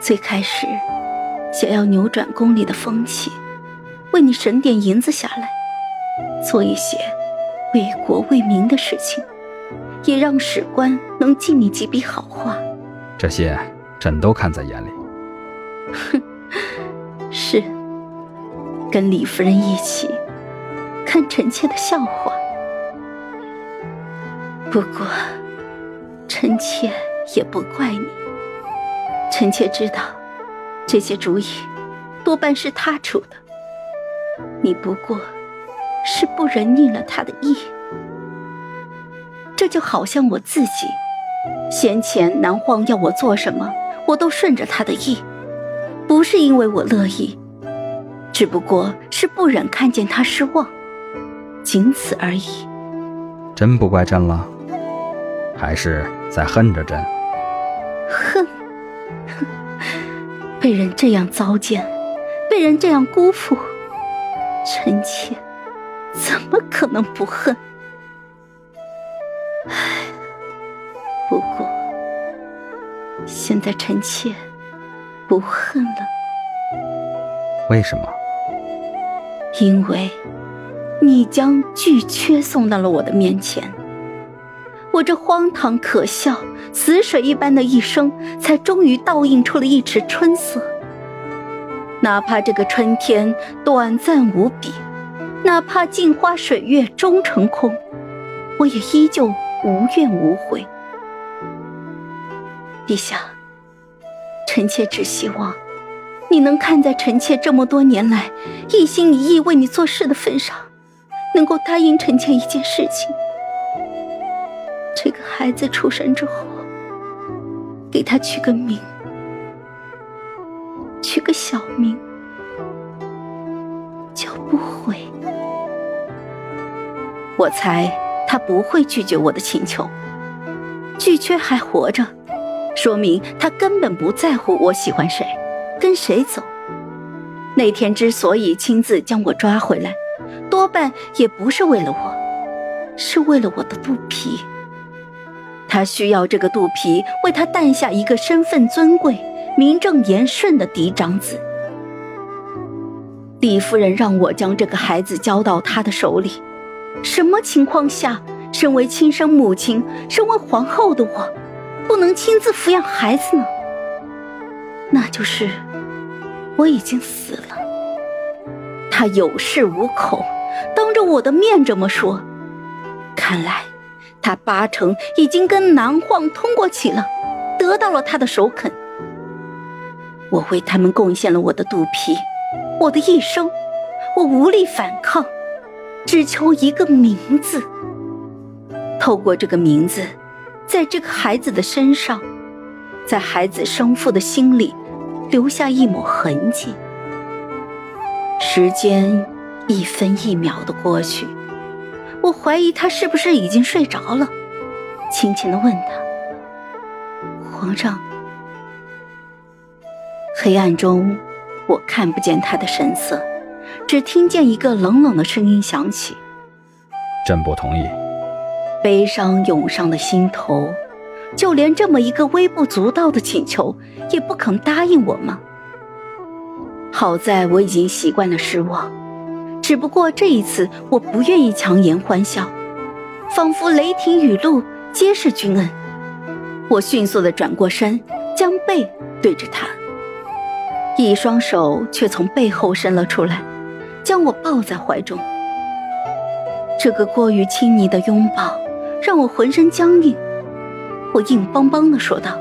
最开始想要扭转宫里的风气，为你省点银子下来，做一些为国为民的事情，也让史官能记你几笔好话。这些朕都看在眼里。哼，是跟李夫人一起看臣妾的笑话。不过，臣妾也不怪你。臣妾知道，这些主意多半是他出的。你不过是不忍逆了他的意。这就好像我自己，先前南荒要我做什么，我都顺着他的意，不是因为我乐意，只不过是不忍看见他失望，仅此而已。真不怪朕了。还是在恨着朕？恨，被人这样糟践，被人这样辜负，臣妾怎么可能不恨？唉，不过现在臣妾不恨了。为什么？因为你将巨阙送到了我的面前。我这荒唐可笑、死水一般的一生，才终于倒映出了一池春色。哪怕这个春天短暂无比，哪怕镜花水月终成空，我也依旧无怨无悔。陛下，臣妾只希望你能看在臣妾这么多年来一心一意为你做事的份上，能够答应臣妾一件事情。这个孩子出生之后，给他取个名，取个小名，叫不悔。我猜他不会拒绝我的请求。巨缺还活着，说明他根本不在乎我喜欢谁，跟谁走。那天之所以亲自将我抓回来，多半也不是为了我，是为了我的肚皮。他需要这个肚皮为他诞下一个身份尊贵、名正言顺的嫡长子。李夫人让我将这个孩子交到他的手里，什么情况下，身为亲生母亲、身为皇后的我，不能亲自抚养孩子呢？那就是我已经死了。他有恃无恐，当着我的面这么说，看来。他八成已经跟南晃通过气了，得到了他的首肯。我为他们贡献了我的肚皮，我的一生，我无力反抗，只求一个名字。透过这个名字，在这个孩子的身上，在孩子生父的心里，留下一抹痕迹。时间一分一秒的过去。我怀疑他是不是已经睡着了，轻轻的问他：“皇上。”黑暗中，我看不见他的神色，只听见一个冷冷的声音响起：“朕不同意。”悲伤涌上了心头，就连这么一个微不足道的请求，也不肯答应我吗？好在我已经习惯了失望。只不过这一次，我不愿意强颜欢笑，仿佛雷霆雨露皆是君恩。我迅速的转过身，将背对着他，一双手却从背后伸了出来，将我抱在怀中。这个过于亲昵的拥抱让我浑身僵硬，我硬邦邦的说道：“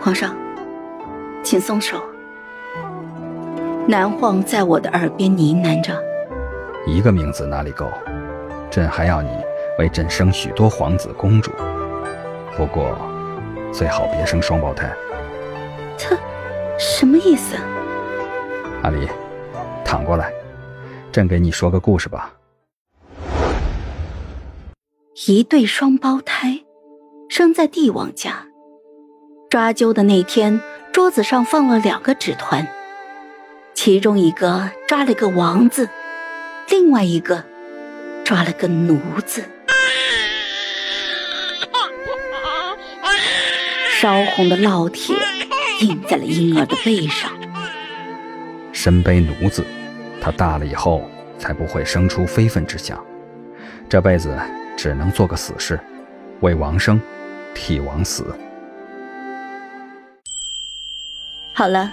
皇上，请松手。”南晃在我的耳边呢喃着：“一个名字哪里够？朕还要你为朕生许多皇子公主。不过，最好别生双胞胎。”他什么意思？阿离，躺过来，朕给你说个故事吧。一对双胞胎生在帝王家，抓阄的那天，桌子上放了两个纸团。其中一个抓了个王字，另外一个抓了个奴字。烧红的烙铁印在了婴儿的背上。身背奴字，他大了以后才不会生出非分之想。这辈子只能做个死士，为王生，替王死。好了，